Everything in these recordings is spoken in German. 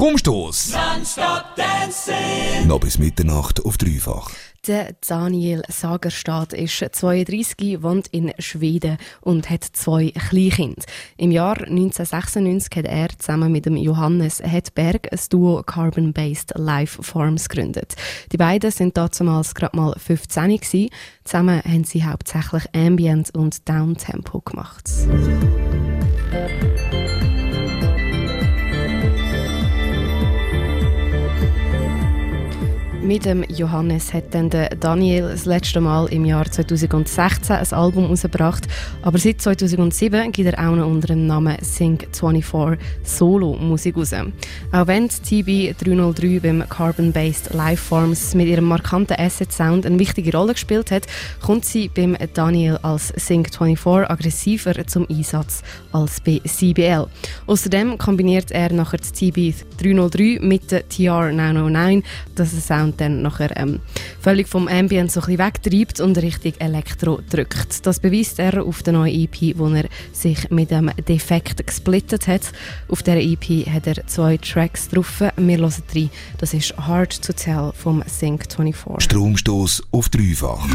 Stromstoß. Noch bis Mitternacht auf dreifach. Der Daniel Sagerstadt ist 32, wohnt in Schweden und hat zwei Kleinkinder. Im Jahr 1996 hat er zusammen mit dem Johannes Hedberg ein Duo Carbon-Based Lifeforms gegründet. Die beiden sind damals gerade mal 15 gewesen. Zusammen haben sie hauptsächlich Ambient und Downtempo gemacht. Mit dem Johannes hat dann Daniel das letzte Mal im Jahr 2016 ein Album herausgebracht, aber seit 2007 gibt er auch noch unter dem Namen Sync24 Solo-Musik raus. Auch wenn TB 303 beim Carbon-Based Lifeforms mit ihrem markanten Asset-Sound eine wichtige Rolle gespielt hat, kommt sie beim Daniel als Sync24 aggressiver zum Einsatz als bei CBL. Außerdem kombiniert er nachher die TB 303 mit der TR 909, dass der Sound dann nachher ähm, völlig vom Ambient so wegtreibt und richtig Elektro drückt. Das beweist er auf der neuen EP, wo er sich mit dem Defekt gesplittet hat. Auf dieser EP hat er zwei Tracks drauf. Wir hören drei. Das ist Hard to Tell vom Sync 24. Stromstoß auf dreifach.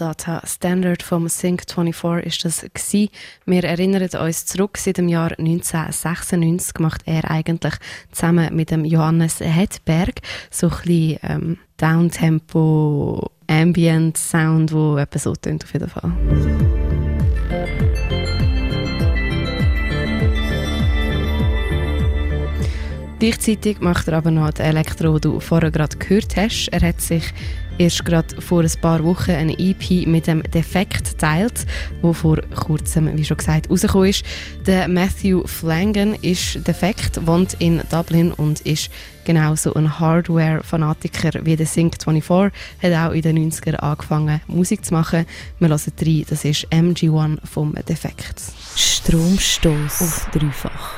Data Standard vom Sync24 ist das gewesen. Wir erinnern uns zurück, seit dem Jahr 1996 macht er eigentlich zusammen mit dem Johannes Hedberg so ein bisschen ähm, Downtempo Ambient Sound, wo etwas so auf jeden Fall. Gleichzeitig macht er aber noch die Elektro, die du vorher gerade gehört hast. Er hat sich erst gerade vor ein paar Wochen eine EP mit dem Defekt geteilt, wo vor kurzem, wie schon gesagt, rausgekommen ist. Der Matthew Flangen ist defekt, wohnt in Dublin und ist genauso ein Hardware-Fanatiker wie der Sync24, hat auch in den 90 ern angefangen Musik zu machen. Wir hören rein, das ist MG1 vom Defekt. Stromstoß auf dreifach.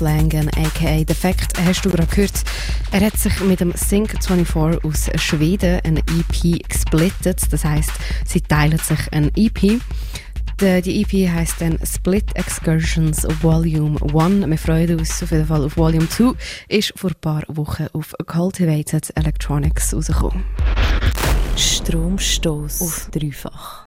Matthew Flangen, aka Defekt, hast du gerade gehört. Er hat sich mit dem Sync24 aus Schweden ein EP gesplittet. Das heißt, sie teilen sich ein EP. Die EP heißt dann Split Excursions Volume 1. Wir freuen uns auf jeden Fall auf Volume 2. Ist vor ein paar Wochen auf Cultivated Electronics rausgekommen. Stromstoß auf dreifach.